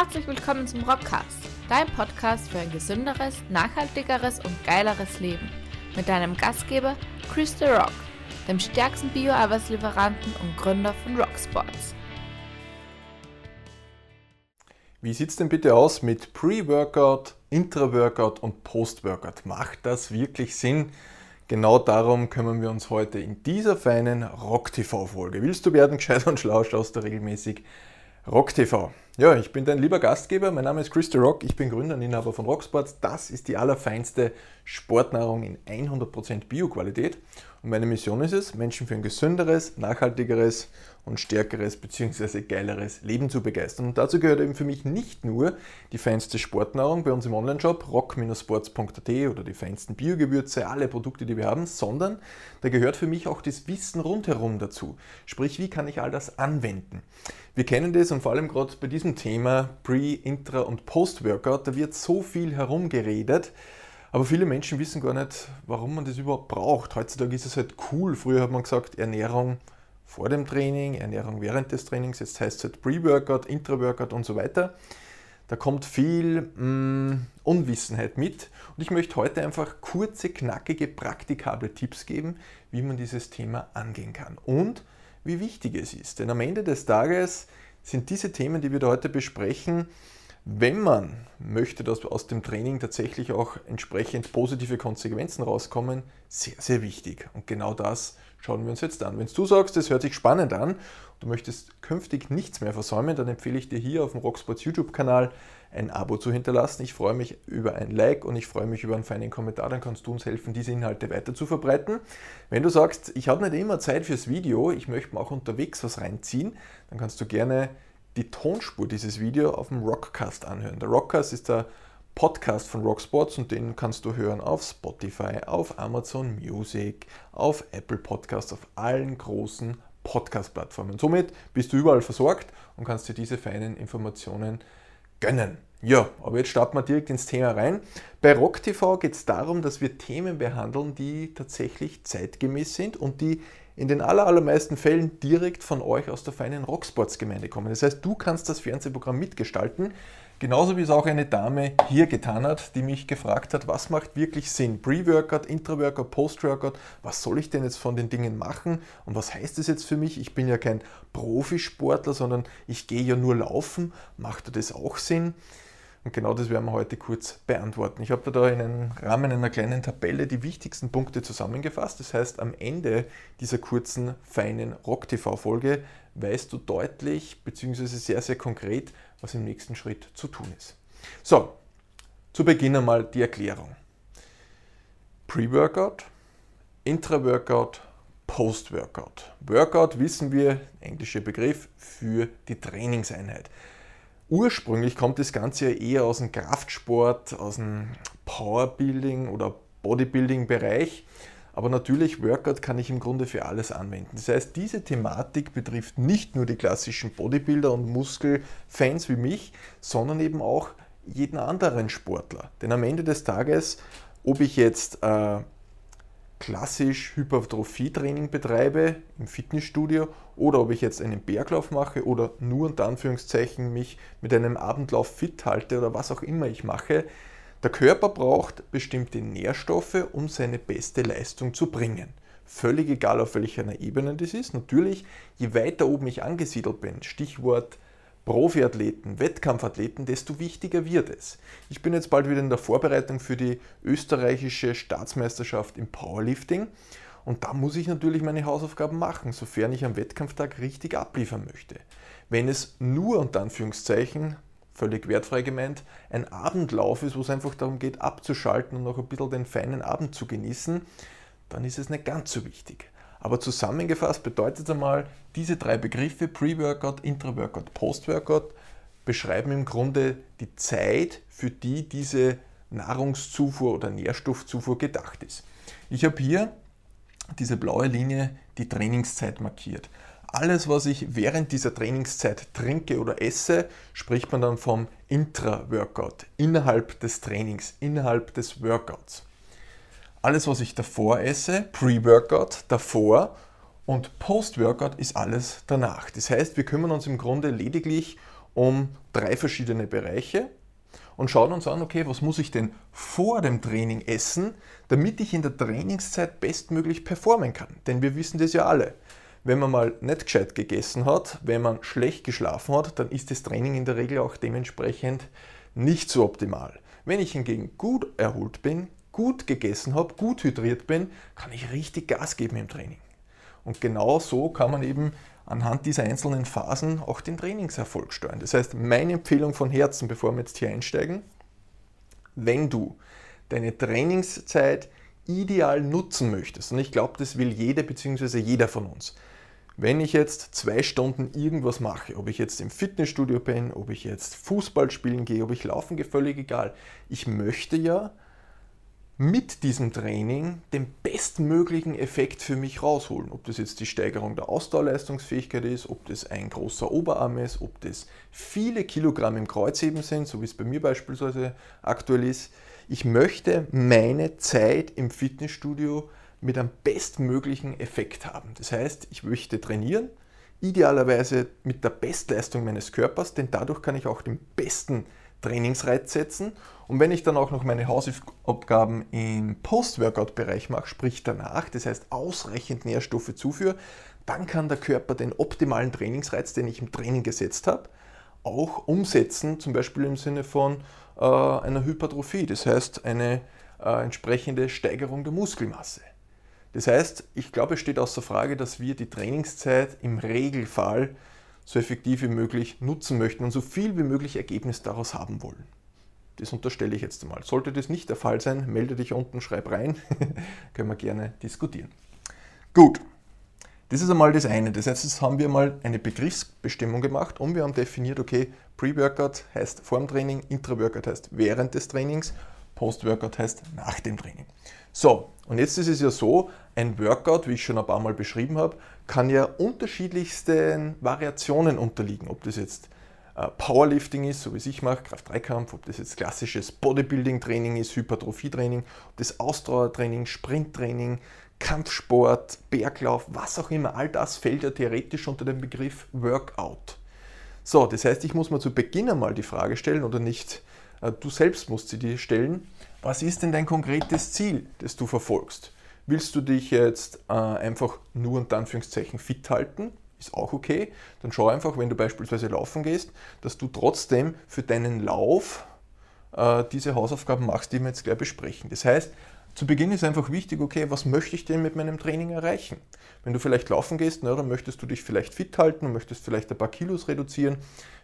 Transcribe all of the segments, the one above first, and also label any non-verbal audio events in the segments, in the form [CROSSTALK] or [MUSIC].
Herzlich willkommen zum Rockcast, dein Podcast für ein gesünderes, nachhaltigeres und geileres Leben. Mit deinem Gastgeber Chris The Rock, dem stärksten Bio-Arbeitslieferanten und Gründer von Rocksports. Wie sieht es denn bitte aus mit Pre-Workout, Intra-Workout und Post-Workout? Macht das wirklich Sinn? Genau darum kümmern wir uns heute in dieser feinen Rock-TV-Folge. Willst du werden [LAUGHS] gescheit und schlau, schaust du regelmäßig Rock TV. Ja, ich bin dein lieber Gastgeber. Mein Name ist Chris the Rock. Ich bin Gründer und Inhaber von Rocksports. Das ist die allerfeinste Sportnahrung in 100% Bioqualität. Und meine Mission ist es, Menschen für ein gesünderes, nachhaltigeres und stärkeres bzw. geileres Leben zu begeistern. Und dazu gehört eben für mich nicht nur die feinste Sportnahrung bei uns im Onlineshop rock-sports.at oder die feinsten Biogewürze, alle Produkte, die wir haben, sondern da gehört für mich auch das Wissen rundherum dazu. Sprich, wie kann ich all das anwenden? Wir kennen das und vor allem gerade bei diesem Thema Pre-, Intra- und Post-Workout, da wird so viel herumgeredet. Aber viele Menschen wissen gar nicht, warum man das überhaupt braucht. Heutzutage ist es halt cool. Früher hat man gesagt, Ernährung vor dem Training, Ernährung während des Trainings. Jetzt heißt es halt Pre-Workout, Intra-Workout und so weiter. Da kommt viel mh, mm, Unwissenheit mit. Und ich möchte heute einfach kurze, knackige, praktikable Tipps geben, wie man dieses Thema angehen kann und wie wichtig es ist. Denn am Ende des Tages sind diese Themen, die wir da heute besprechen, wenn man möchte, dass aus dem Training tatsächlich auch entsprechend positive Konsequenzen rauskommen, sehr, sehr wichtig. Und genau das schauen wir uns jetzt an. Wenn du sagst, das hört sich spannend an, du möchtest künftig nichts mehr versäumen, dann empfehle ich dir hier auf dem Rocksports YouTube-Kanal ein Abo zu hinterlassen. Ich freue mich über ein Like und ich freue mich über einen feinen Kommentar, dann kannst du uns helfen, diese Inhalte weiter zu verbreiten. Wenn du sagst, ich habe nicht immer Zeit fürs Video, ich möchte mir auch unterwegs was reinziehen, dann kannst du gerne die Tonspur dieses Videos auf dem Rockcast anhören. Der Rockcast ist der Podcast von Rocksports und den kannst du hören auf Spotify, auf Amazon Music, auf Apple Podcasts, auf allen großen Podcast-Plattformen. Somit bist du überall versorgt und kannst dir diese feinen Informationen gönnen. Ja, aber jetzt starten wir direkt ins Thema rein. Bei Rock TV geht es darum, dass wir Themen behandeln, die tatsächlich zeitgemäß sind und die in den allermeisten Fällen direkt von euch aus der feinen Rocksports-Gemeinde kommen. Das heißt, du kannst das Fernsehprogramm mitgestalten, genauso wie es auch eine Dame hier getan hat, die mich gefragt hat, was macht wirklich Sinn? Pre-Workout, Intra-Workout, Post-Workout, was soll ich denn jetzt von den Dingen machen und was heißt das jetzt für mich? Ich bin ja kein Profisportler, sondern ich gehe ja nur laufen. Macht das auch Sinn? Und genau das werden wir heute kurz beantworten. Ich habe da in einem Rahmen einer kleinen Tabelle die wichtigsten Punkte zusammengefasst. Das heißt, am Ende dieser kurzen, feinen Rock-TV-Folge weißt du deutlich bzw. sehr, sehr konkret, was im nächsten Schritt zu tun ist. So, zu Beginn einmal die Erklärung. Pre-Workout, Intra-Workout, Post-Workout. Workout wissen wir, englischer Begriff für die Trainingseinheit. Ursprünglich kommt das Ganze ja eher aus dem Kraftsport, aus dem Powerbuilding oder Bodybuilding-Bereich. Aber natürlich, Workout kann ich im Grunde für alles anwenden. Das heißt, diese Thematik betrifft nicht nur die klassischen Bodybuilder und Muskelfans wie mich, sondern eben auch jeden anderen Sportler. Denn am Ende des Tages, ob ich jetzt äh, klassisch Hypertrophie-Training betreibe im Fitnessstudio oder ob ich jetzt einen Berglauf mache oder nur unter Anführungszeichen mich mit einem Abendlauf fit halte oder was auch immer ich mache, der Körper braucht bestimmte Nährstoffe, um seine beste Leistung zu bringen. Völlig egal auf welcher Ebene das ist. Natürlich, je weiter oben ich angesiedelt bin, Stichwort Profiathleten, Wettkampfathleten, desto wichtiger wird es. Ich bin jetzt bald wieder in der Vorbereitung für die österreichische Staatsmeisterschaft im Powerlifting und da muss ich natürlich meine Hausaufgaben machen, sofern ich am Wettkampftag richtig abliefern möchte. Wenn es nur unter Anführungszeichen, völlig wertfrei gemeint, ein Abendlauf ist, wo es einfach darum geht, abzuschalten und noch ein bisschen den feinen Abend zu genießen, dann ist es nicht ganz so wichtig. Aber zusammengefasst bedeutet einmal, diese drei Begriffe, Pre-Workout, Intra-Workout, Post-Workout, beschreiben im Grunde die Zeit, für die diese Nahrungszufuhr oder Nährstoffzufuhr gedacht ist. Ich habe hier diese blaue Linie die Trainingszeit markiert. Alles, was ich während dieser Trainingszeit trinke oder esse, spricht man dann vom Intra-Workout, innerhalb des Trainings, innerhalb des Workouts alles, was ich davor esse, Pre-Workout davor und Post-Workout ist alles danach. Das heißt, wir kümmern uns im Grunde lediglich um drei verschiedene Bereiche und schauen uns an, okay, was muss ich denn vor dem Training essen, damit ich in der Trainingszeit bestmöglich performen kann. Denn wir wissen das ja alle. Wenn man mal nicht gescheit gegessen hat, wenn man schlecht geschlafen hat, dann ist das Training in der Regel auch dementsprechend nicht so optimal. Wenn ich hingegen gut erholt bin, gut gegessen habe, gut hydriert bin, kann ich richtig Gas geben im Training. Und genau so kann man eben anhand dieser einzelnen Phasen auch den Trainingserfolg steuern. Das heißt, meine Empfehlung von Herzen, bevor wir jetzt hier einsteigen, wenn du deine Trainingszeit ideal nutzen möchtest, und ich glaube, das will jeder bzw. jeder von uns, wenn ich jetzt zwei Stunden irgendwas mache, ob ich jetzt im Fitnessstudio bin, ob ich jetzt Fußball spielen gehe, ob ich laufen gehe, völlig egal. Ich möchte ja mit diesem Training den bestmöglichen Effekt für mich rausholen. Ob das jetzt die Steigerung der Ausdauerleistungsfähigkeit ist, ob das ein großer Oberarm ist, ob das viele Kilogramm im Kreuzheben sind, so wie es bei mir beispielsweise aktuell ist. Ich möchte meine Zeit im Fitnessstudio mit einem bestmöglichen Effekt haben. Das heißt, ich möchte trainieren, idealerweise mit der Bestleistung meines Körpers, denn dadurch kann ich auch den besten Trainingsreiz setzen. Und wenn ich dann auch noch meine Hausaufgaben im Post-Workout-Bereich mache, sprich danach, das heißt ausreichend Nährstoffe zuführe, dann kann der Körper den optimalen Trainingsreiz, den ich im Training gesetzt habe, auch umsetzen, zum Beispiel im Sinne von äh, einer Hypertrophie, das heißt eine äh, entsprechende Steigerung der Muskelmasse. Das heißt, ich glaube, es steht außer Frage, dass wir die Trainingszeit im Regelfall so effektiv wie möglich nutzen möchten und so viel wie möglich Ergebnis daraus haben wollen. Das unterstelle ich jetzt einmal. Sollte das nicht der Fall sein, melde dich unten, schreib rein, [LAUGHS] können wir gerne diskutieren. Gut, das ist einmal das eine. Das heißt, jetzt haben wir mal eine Begriffsbestimmung gemacht und wir haben definiert, okay, Pre-Workout heißt vor dem Training, Intra-Workout heißt während des Trainings, Post-Workout heißt nach dem Training. So, und jetzt ist es ja so, ein Workout, wie ich schon ein paar Mal beschrieben habe, kann ja unterschiedlichsten Variationen unterliegen. Ob das jetzt äh, Powerlifting ist, so wie es ich mache, Kraft-3-Kampf, ob das jetzt klassisches Bodybuilding-Training ist, Hypertrophie-Training, ob das Ausdauertraining, Sprinttraining, Kampfsport, Berglauf, was auch immer, all das fällt ja theoretisch unter den Begriff Workout. So, das heißt, ich muss mir zu Beginn einmal die Frage stellen oder nicht, du selbst musst sie dir stellen, was ist denn dein konkretes Ziel, das du verfolgst? Willst du dich jetzt äh, einfach nur unter Anführungszeichen fit halten? Ist auch okay. Dann schau einfach, wenn du beispielsweise laufen gehst, dass du trotzdem für deinen Lauf äh, diese Hausaufgaben machst, die wir jetzt gleich besprechen. Das heißt, zu Beginn ist einfach wichtig, okay, was möchte ich denn mit meinem Training erreichen? Wenn du vielleicht laufen gehst, na, dann möchtest du dich vielleicht fit halten und möchtest vielleicht ein paar Kilos reduzieren.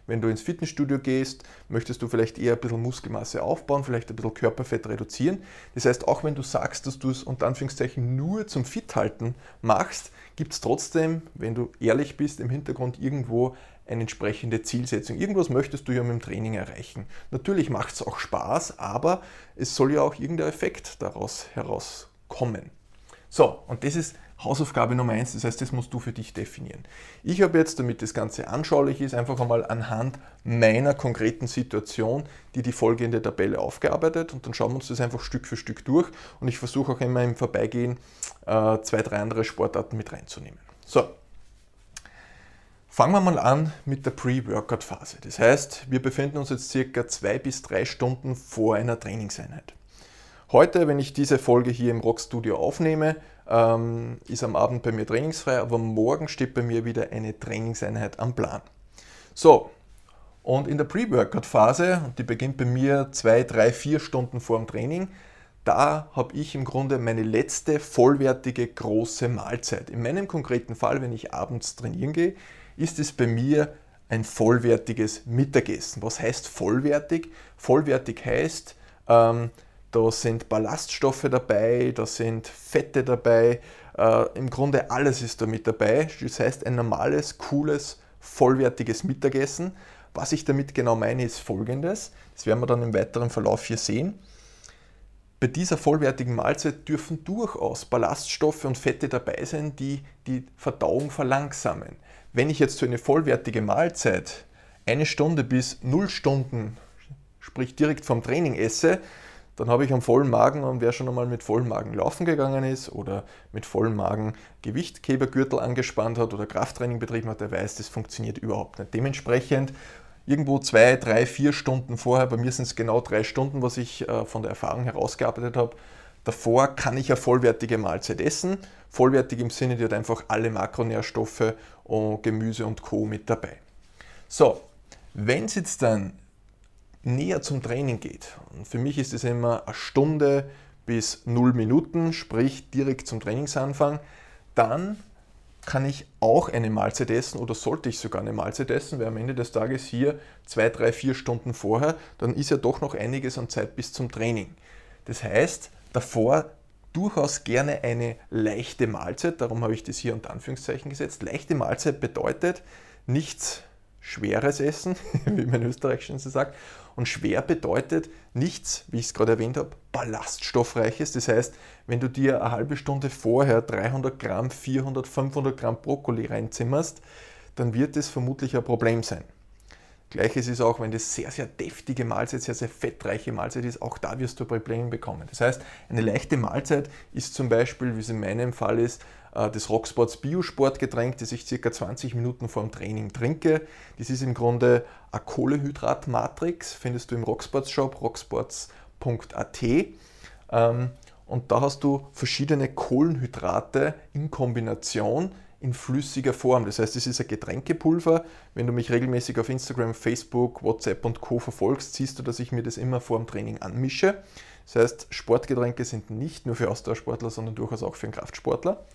Wenn du ins Fitnessstudio gehst, möchtest du vielleicht eher ein bisschen Muskelmasse aufbauen, vielleicht ein bisschen Körperfett reduzieren. Das heißt, auch wenn du sagst, dass du es unter Anführungszeichen nur zum Fithalten machst, gibt es trotzdem, wenn du ehrlich bist, im Hintergrund irgendwo eine entsprechende Zielsetzung. Irgendwas möchtest du ja mit dem Training erreichen. Natürlich macht es auch Spaß, aber es soll ja auch irgendein Effekt daraus herauskommen. So, und das ist Hausaufgabe Nummer eins, das heißt, das musst du für dich definieren. Ich habe jetzt, damit das Ganze anschaulich ist, einfach einmal anhand meiner konkreten Situation die die folgende Tabelle aufgearbeitet und dann schauen wir uns das einfach Stück für Stück durch und ich versuche auch immer im Vorbeigehen äh, zwei, drei andere Sportarten mit reinzunehmen. So, Fangen wir mal an mit der Pre-Workout-Phase. Das heißt, wir befinden uns jetzt circa zwei bis drei Stunden vor einer Trainingseinheit. Heute, wenn ich diese Folge hier im Rockstudio aufnehme, ähm, ist am Abend bei mir trainingsfrei, aber morgen steht bei mir wieder eine Trainingseinheit am Plan. So, und in der Pre-Workout-Phase, die beginnt bei mir zwei, drei, vier Stunden vor dem Training, da habe ich im Grunde meine letzte vollwertige große Mahlzeit. In meinem konkreten Fall, wenn ich abends trainieren gehe, ist es bei mir ein vollwertiges Mittagessen. Was heißt vollwertig? Vollwertig heißt, ähm, da sind Ballaststoffe dabei, da sind Fette dabei, äh, im Grunde alles ist da mit dabei. Das heißt ein normales, cooles, vollwertiges Mittagessen. Was ich damit genau meine, ist folgendes. Das werden wir dann im weiteren Verlauf hier sehen. Bei dieser vollwertigen Mahlzeit dürfen durchaus Ballaststoffe und Fette dabei sein, die die Verdauung verlangsamen. Wenn ich jetzt so eine vollwertige Mahlzeit eine Stunde bis null Stunden, sprich direkt vom Training esse, dann habe ich am vollen Magen und wer schon einmal mit vollem Magen laufen gegangen ist oder mit vollem Magen Gewichtkebergürtel angespannt hat oder Krafttraining betrieben hat, der weiß, das funktioniert überhaupt nicht. Dementsprechend irgendwo zwei, drei, vier Stunden vorher, bei mir sind es genau drei Stunden, was ich äh, von der Erfahrung herausgearbeitet habe, davor kann ich eine vollwertige Mahlzeit essen. Vollwertig im Sinne, die hat einfach alle Makronährstoffe und Gemüse und Co. mit dabei. So, wenn es jetzt dann näher zum Training geht, und für mich ist es immer eine Stunde bis null Minuten, sprich direkt zum Trainingsanfang, dann kann ich auch eine Mahlzeit essen oder sollte ich sogar eine Mahlzeit essen, weil am Ende des Tages hier zwei, drei, vier Stunden vorher, dann ist ja doch noch einiges an Zeit bis zum Training. Das heißt, davor durchaus gerne eine leichte Mahlzeit, darum habe ich das hier unter Anführungszeichen gesetzt. Leichte Mahlzeit bedeutet nichts schweres Essen, [LAUGHS] wie man in schon so sagt. Und schwer bedeutet nichts, wie ich es gerade erwähnt habe, ballaststoffreiches. Das heißt, wenn du dir eine halbe Stunde vorher 300 Gramm, 400, 500 Gramm Brokkoli reinzimmerst, dann wird es vermutlich ein Problem sein. Gleiches ist auch, wenn das sehr, sehr deftige Mahlzeit, sehr, sehr fettreiche Mahlzeit ist, auch da wirst du Probleme bekommen. Das heißt, eine leichte Mahlzeit ist zum Beispiel, wie es in meinem Fall ist, äh, das Rocksports Biosportgetränk, das ich circa 20 Minuten vor dem Training trinke. Das ist im Grunde eine Kohlehydratmatrix, findest du im Rocksports Shop, rocksports.at. Ähm, und da hast du verschiedene Kohlenhydrate in Kombination in flüssiger Form. Das heißt, es ist ein Getränkepulver. Wenn du mich regelmäßig auf Instagram, Facebook, WhatsApp und Co. verfolgst, siehst du, dass ich mir das immer vor dem Training anmische. Das heißt, Sportgetränke sind nicht nur für Ausdauersportler, sondern durchaus auch für einen Kraftsportler.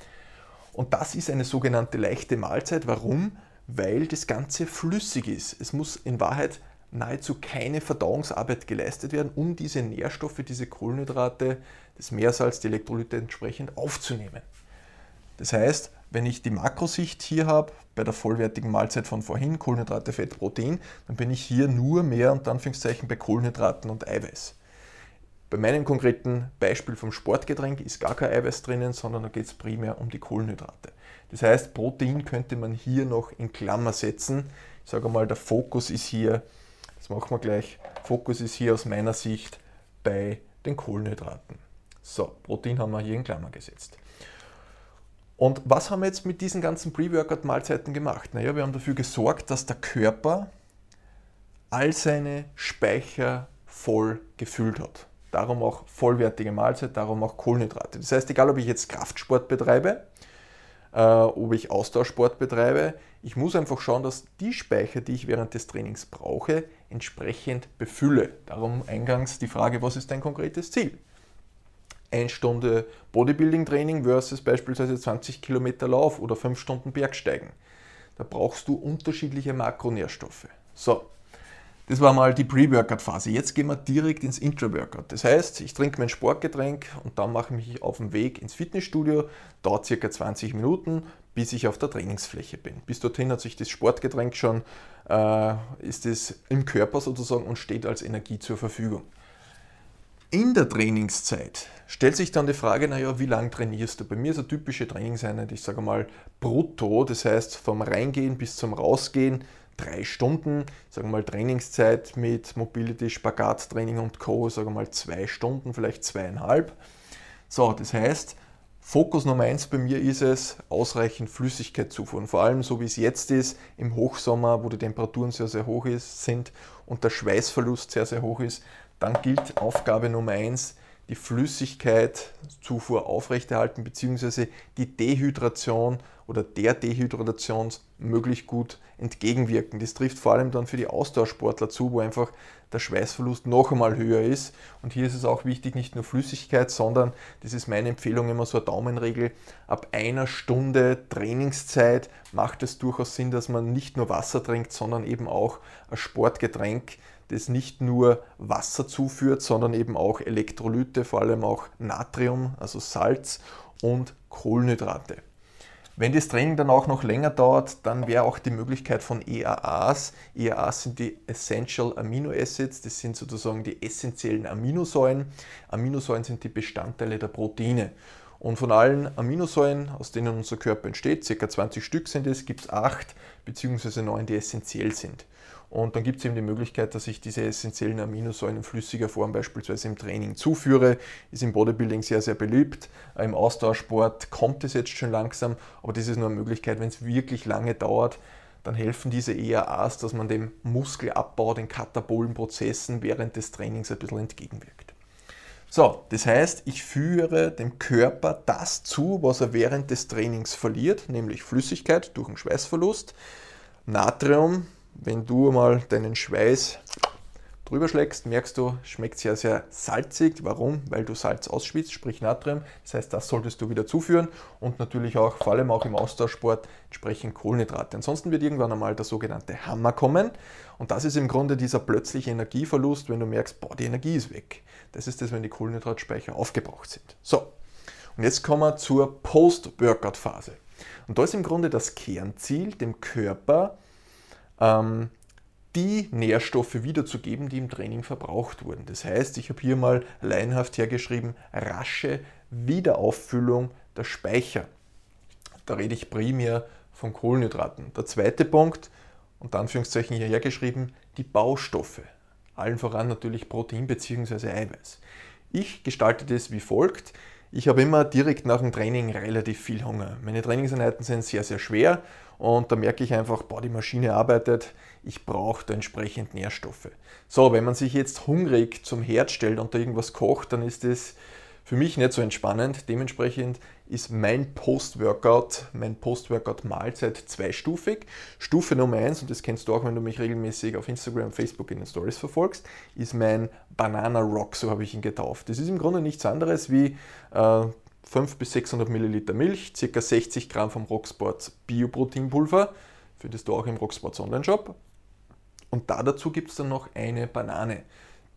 Und das ist eine sogenannte leichte Mahlzeit. Warum? Weil das Ganze flüssig ist. Es muss in Wahrheit nahezu keine Verdauungsarbeit geleistet werden, um diese Nährstoffe, diese Kohlenhydrate, das Meersalz, die Elektrolyte entsprechend aufzunehmen. Das heißt, wenn ich die Makrosicht hier habe, bei der vollwertigen Mahlzeit von vorhin, Kohlenhydrate, Fett, Protein, dann bin ich hier nur mehr unter Anführungszeichen bei Kohlenhydraten und Eiweiß. Bei meinem konkreten Beispiel vom Sportgetränk ist gar kein Eiweiß drinnen, sondern da geht es primär um die Kohlenhydrate. Das heißt, Protein könnte man hier noch in Klammer setzen. Ich sage mal, der Fokus ist hier, das machen wir gleich, Fokus ist hier aus meiner Sicht bei den Kohlenhydraten. So, Protein haben wir hier in Klammer gesetzt. Und was haben wir jetzt mit diesen ganzen Pre-Workout-Mahlzeiten gemacht? Naja, wir haben dafür gesorgt, dass der Körper all seine Speicher voll gefüllt hat. Darum auch vollwertige Mahlzeit, darum auch Kohlenhydrate. Das heißt, egal ob ich jetzt Kraftsport betreibe, äh, ob ich Austauschsport betreibe, ich muss einfach schauen, dass die Speicher, die ich während des Trainings brauche, entsprechend befülle. Darum eingangs die Frage, was ist dein konkretes Ziel? Eine Stunde Bodybuilding-Training versus beispielsweise 20 Kilometer Lauf oder 5 Stunden Bergsteigen. Da brauchst du unterschiedliche Makronährstoffe. So, das war mal die Pre-Workout-Phase. Jetzt gehen wir direkt ins Intra-Workout. Das heißt, ich trinke mein Sportgetränk und dann mache ich mich auf den Weg ins Fitnessstudio. Dauert circa 20 Minuten, bis ich auf der Trainingsfläche bin. Bis dorthin hat sich das Sportgetränk schon, äh, ist es im Körper sozusagen und steht als Energie zur Verfügung. In der Trainingszeit stellt sich dann die Frage, naja, wie lange trainierst du? Bei mir ist eine typische Trainingseinheit, ich sage mal brutto, das heißt vom Reingehen bis zum Rausgehen drei Stunden, sagen wir mal Trainingszeit mit Mobility, Spagattraining und Co., sagen wir mal zwei Stunden, vielleicht zweieinhalb. So, das heißt, Fokus Nummer eins bei mir ist es, ausreichend Flüssigkeit zuführen. Vor allem so wie es jetzt ist, im Hochsommer, wo die Temperaturen sehr, sehr hoch ist, sind und der Schweißverlust sehr, sehr hoch ist, dann gilt Aufgabe Nummer eins, die Flüssigkeitszufuhr aufrechterhalten bzw. die Dehydration oder der Dehydration möglichst gut entgegenwirken. Das trifft vor allem dann für die Ausdauersportler zu, wo einfach der Schweißverlust noch einmal höher ist. Und hier ist es auch wichtig, nicht nur Flüssigkeit, sondern, das ist meine Empfehlung, immer so eine Daumenregel, ab einer Stunde Trainingszeit macht es durchaus Sinn, dass man nicht nur Wasser trinkt, sondern eben auch ein Sportgetränk, das nicht nur Wasser zuführt, sondern eben auch Elektrolyte, vor allem auch Natrium, also Salz und Kohlenhydrate. Wenn das Training dann auch noch länger dauert, dann wäre auch die Möglichkeit von EAAs. EAAs sind die Essential Amino Acids, das sind sozusagen die essentiellen Aminosäuren. Aminosäuren sind die Bestandteile der Proteine. Und von allen Aminosäuren, aus denen unser Körper entsteht, ca. 20 Stück sind es, gibt es 8 bzw. 9, die essentiell sind. Und dann gibt es eben die Möglichkeit, dass ich diese essentiellen Aminosäuren in flüssiger Form beispielsweise im Training zuführe. Ist im Bodybuilding sehr, sehr beliebt. Im Austauschsport kommt es jetzt schon langsam, aber das ist nur eine Möglichkeit, wenn es wirklich lange dauert, dann helfen diese ERAs, dass man dem Muskelabbau, den katabolen Prozessen während des Trainings ein bisschen entgegenwirkt. So, das heißt, ich führe dem Körper das zu, was er während des Trainings verliert, nämlich Flüssigkeit durch den Schweißverlust, Natrium, wenn du mal deinen Schweiß drüber schlägst, merkst du, schmeckt sehr, sehr salzig. Warum? Weil du Salz ausschwitzt, sprich Natrium. Das heißt, das solltest du wieder zuführen und natürlich auch, vor allem auch im Austauschsport, entsprechend Kohlenhydrate. Ansonsten wird irgendwann einmal der sogenannte Hammer kommen und das ist im Grunde dieser plötzliche Energieverlust, wenn du merkst, boah, die Energie ist weg. Das ist das, wenn die Kohlenhydratspeicher aufgebraucht sind. So, und jetzt kommen wir zur Post-Workout-Phase. Und da ist im Grunde das Kernziel, dem Körper ähm, die Nährstoffe wiederzugeben, die im Training verbraucht wurden. Das heißt, ich habe hier mal laienhaft hergeschrieben, rasche Wiederauffüllung der Speicher. Da rede ich primär von Kohlenhydraten. Der zweite Punkt, unter Anführungszeichen hier hergeschrieben, die Baustoffe. Allen voran natürlich Protein bzw. Eiweiß. Ich gestalte das wie folgt. Ich habe immer direkt nach dem Training relativ viel Hunger. Meine Trainingseinheiten sind sehr, sehr schwer und da merke ich einfach, boah, die Maschine arbeitet, ich brauche da entsprechend Nährstoffe. So, wenn man sich jetzt hungrig zum Herd stellt und da irgendwas kocht, dann ist das für mich nicht so entspannend. Dementsprechend ist mein Post-Workout, mein Post-Workout-Mahlzeit zweistufig. Stufe Nummer eins, und das kennst du auch, wenn du mich regelmäßig auf Instagram Facebook in den Stories verfolgst, ist mein Banana Rock, so habe ich ihn getauft. Das ist im Grunde nichts anderes wie äh, 500 bis 600 Milliliter Milch, ca. 60 Gramm vom Rocksports Bioproteinpulver, findest du auch im Rocksports Online-Shop. Und da dazu gibt es dann noch eine Banane.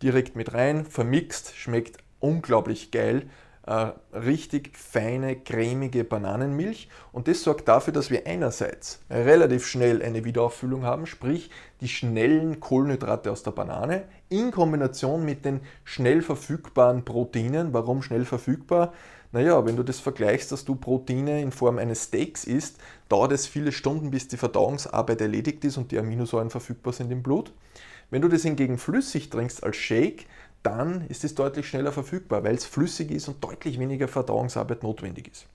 Direkt mit rein, vermixt, schmeckt unglaublich geil. Äh, richtig feine, cremige Bananenmilch und das sorgt dafür, dass wir einerseits relativ schnell eine Wiederauffüllung haben, sprich die schnellen Kohlenhydrate aus der Banane in Kombination mit den schnell verfügbaren Proteinen. Warum schnell verfügbar? Naja, wenn du das vergleichst, dass du Proteine in Form eines Steaks isst, dauert es viele Stunden, bis die Verdauungsarbeit erledigt ist und die Aminosäuren verfügbar sind im Blut. Wenn du das hingegen flüssig trinkst als Shake, dann ist es deutlich schneller verfügbar, weil es flüssig ist und deutlich weniger Verdauungsarbeit notwendig ist.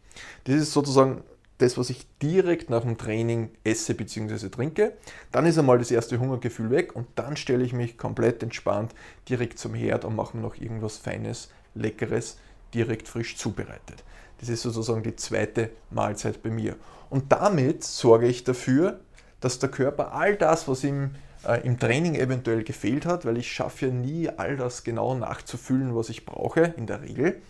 Das ist sozusagen das, was ich direkt nach dem Training esse bzw. trinke. Dann ist einmal das erste Hungergefühl weg und dann stelle ich mich komplett entspannt direkt zum Herd und mache mir noch irgendwas Feines, Leckeres, direkt frisch zubereitet. Das ist sozusagen die zweite Mahlzeit bei mir. Und damit sorge ich dafür, dass der Körper all das, was ihm äh, im Training eventuell gefehlt hat, weil ich schaffe ja nie all das genau nachzufühlen, was ich brauche, in der Regel,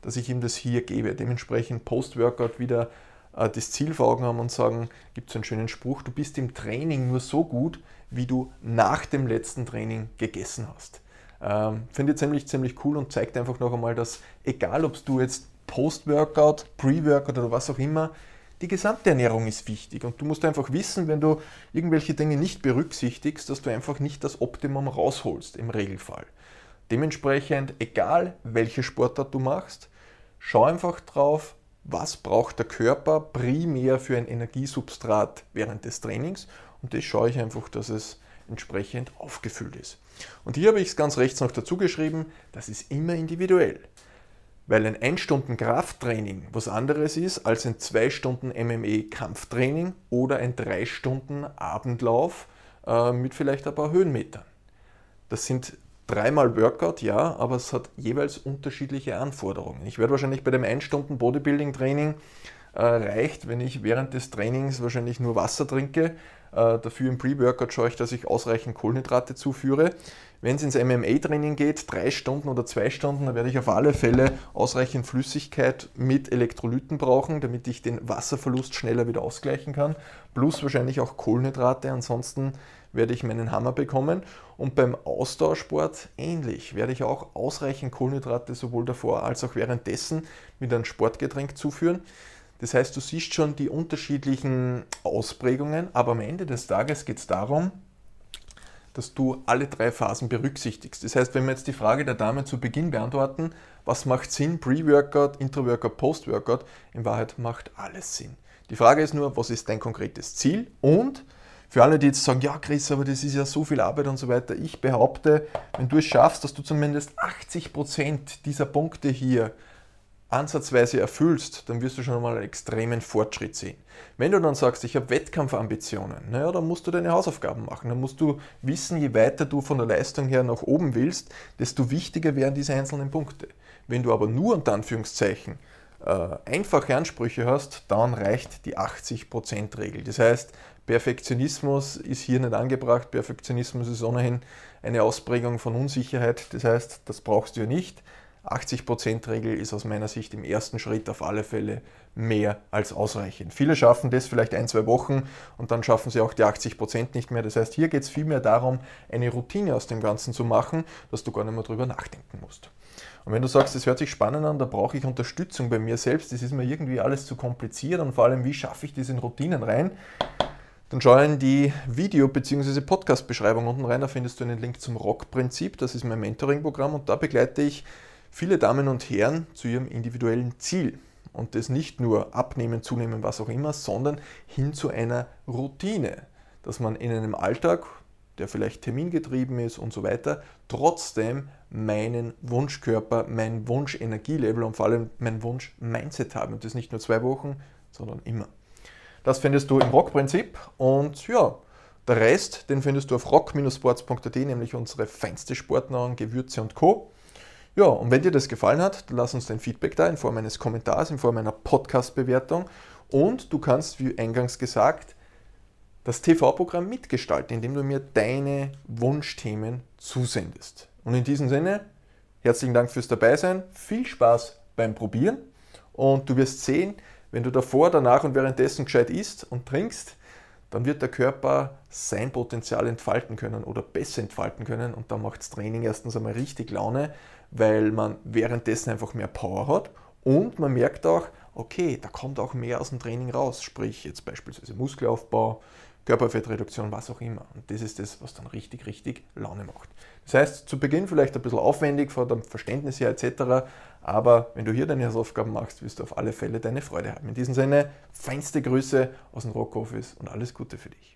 dass ich ihm das hier gebe. Dementsprechend Post-Workout wieder äh, das Ziel vor Augen haben und sagen, gibt es einen schönen Spruch, du bist im Training nur so gut, wie du nach dem letzten Training gegessen hast. Ähm, Finde ich ziemlich, ziemlich cool und zeigt einfach noch einmal, dass egal ob du jetzt Post-Workout, Pre-Workout oder was auch immer, die gesamte Ernährung ist wichtig und du musst einfach wissen, wenn du irgendwelche Dinge nicht berücksichtigst, dass du einfach nicht das Optimum rausholst im Regelfall. Dementsprechend, egal welche Sportart du machst, schau einfach drauf, was braucht der Körper primär für ein Energiesubstrat während des Trainings und das schaue ich einfach, dass es entsprechend aufgefüllt ist. Und hier habe ich es ganz rechts noch dazu geschrieben, das ist immer individuell. Weil ein 1 Stunden Krafttraining was anderes ist als ein 2 Stunden MME Kampftraining oder ein 3 Stunden Abendlauf äh, mit vielleicht ein paar Höhenmetern. Das sind dreimal Workout, ja, aber es hat jeweils unterschiedliche Anforderungen. Ich werde wahrscheinlich bei dem 1 Stunden Bodybuilding Training äh, reicht, wenn ich während des Trainings wahrscheinlich nur Wasser trinke. Äh, dafür im Pre-Workout schaue ich, dass ich ausreichend Kohlenhydrate zuführe. Wenn es ins MMA-Training geht, drei Stunden oder zwei Stunden, dann werde ich auf alle Fälle ausreichend Flüssigkeit mit Elektrolyten brauchen, damit ich den Wasserverlust schneller wieder ausgleichen kann. Plus wahrscheinlich auch Kohlenhydrate, ansonsten werde ich meinen Hammer bekommen. Und beim Austauschsport ähnlich, werde ich auch ausreichend Kohlenhydrate sowohl davor als auch währenddessen mit einem Sportgetränk zuführen. Das heißt, du siehst schon die unterschiedlichen Ausprägungen, aber am Ende des Tages geht es darum, dass du alle drei Phasen berücksichtigst. Das heißt, wenn wir jetzt die Frage der Dame zu Beginn beantworten, was macht Sinn, Pre-Workout, Intra-Workout, Post-Workout, in Wahrheit macht alles Sinn. Die Frage ist nur, was ist dein konkretes Ziel? Und für alle, die jetzt sagen, ja Chris, aber das ist ja so viel Arbeit und so weiter, ich behaupte, wenn du es schaffst, dass du zumindest 80% dieser Punkte hier ansatzweise erfüllst, dann wirst du schon mal einen extremen Fortschritt sehen. Wenn du dann sagst, ich habe Wettkampfambitionen, naja, dann musst du deine Hausaufgaben machen. Dann musst du wissen, je weiter du von der Leistung her nach oben willst, desto wichtiger werden diese einzelnen Punkte. Wenn du aber nur unter Anführungszeichen äh, einfache Ansprüche hast, dann reicht die 80%-Regel. Das heißt, Perfektionismus ist hier nicht angebracht. Perfektionismus ist ohnehin eine Ausprägung von Unsicherheit. Das heißt, das brauchst du ja nicht. 80%-Regel ist aus meiner Sicht im ersten Schritt auf alle Fälle mehr als ausreichend. Viele schaffen das vielleicht ein, zwei Wochen und dann schaffen sie auch die 80% nicht mehr. Das heißt, hier geht es vielmehr darum, eine Routine aus dem Ganzen zu machen, dass du gar nicht mehr drüber nachdenken musst. Und wenn du sagst, das hört sich spannend an, da brauche ich Unterstützung bei mir selbst, das ist mir irgendwie alles zu kompliziert und vor allem, wie schaffe ich das in Routinen rein, dann schau in die Video- bzw. Podcast-Beschreibung unten rein, da findest du einen Link zum Rock-Prinzip, das ist mein Mentoring-Programm und da begleite ich viele Damen und Herren zu ihrem individuellen Ziel. Und das nicht nur abnehmen, zunehmen, was auch immer, sondern hin zu einer Routine, dass man in einem Alltag, der vielleicht termingetrieben ist und so weiter, trotzdem meinen Wunschkörper, mein Wunschenergielevel und vor allem mein Wunsch-Mindset haben. Und das nicht nur zwei Wochen, sondern immer. Das findest du im Rock-Prinzip und ja, der Rest, den findest du auf rock-sports.at, nämlich unsere feinste Sportnahrung, Gewürze und Co. Ja, und wenn dir das gefallen hat, dann lass uns dein Feedback da in Form eines Kommentars, in Form einer Podcast-Bewertung. Und du kannst, wie eingangs gesagt, das TV-Programm mitgestalten, indem du mir deine Wunschthemen zusendest. Und in diesem Sinne, herzlichen Dank fürs Dabeisein, viel Spaß beim Probieren. Und du wirst sehen, wenn du davor, danach und währenddessen gescheit isst und trinkst, dann wird der Körper sein Potenzial entfalten können oder besser entfalten können. Und dann macht das Training erstens einmal richtig Laune, weil man währenddessen einfach mehr Power hat und man merkt auch, okay, da kommt auch mehr aus dem Training raus, sprich jetzt beispielsweise Muskelaufbau, Körperfettreduktion, was auch immer. Und das ist das, was dann richtig, richtig Laune macht. Das heißt, zu Beginn vielleicht ein bisschen aufwendig von dem Verständnis her etc., aber wenn du hier deine Hausaufgaben machst, wirst du auf alle Fälle deine Freude haben. In diesem Sinne, feinste Grüße aus dem Rock Office und alles Gute für dich.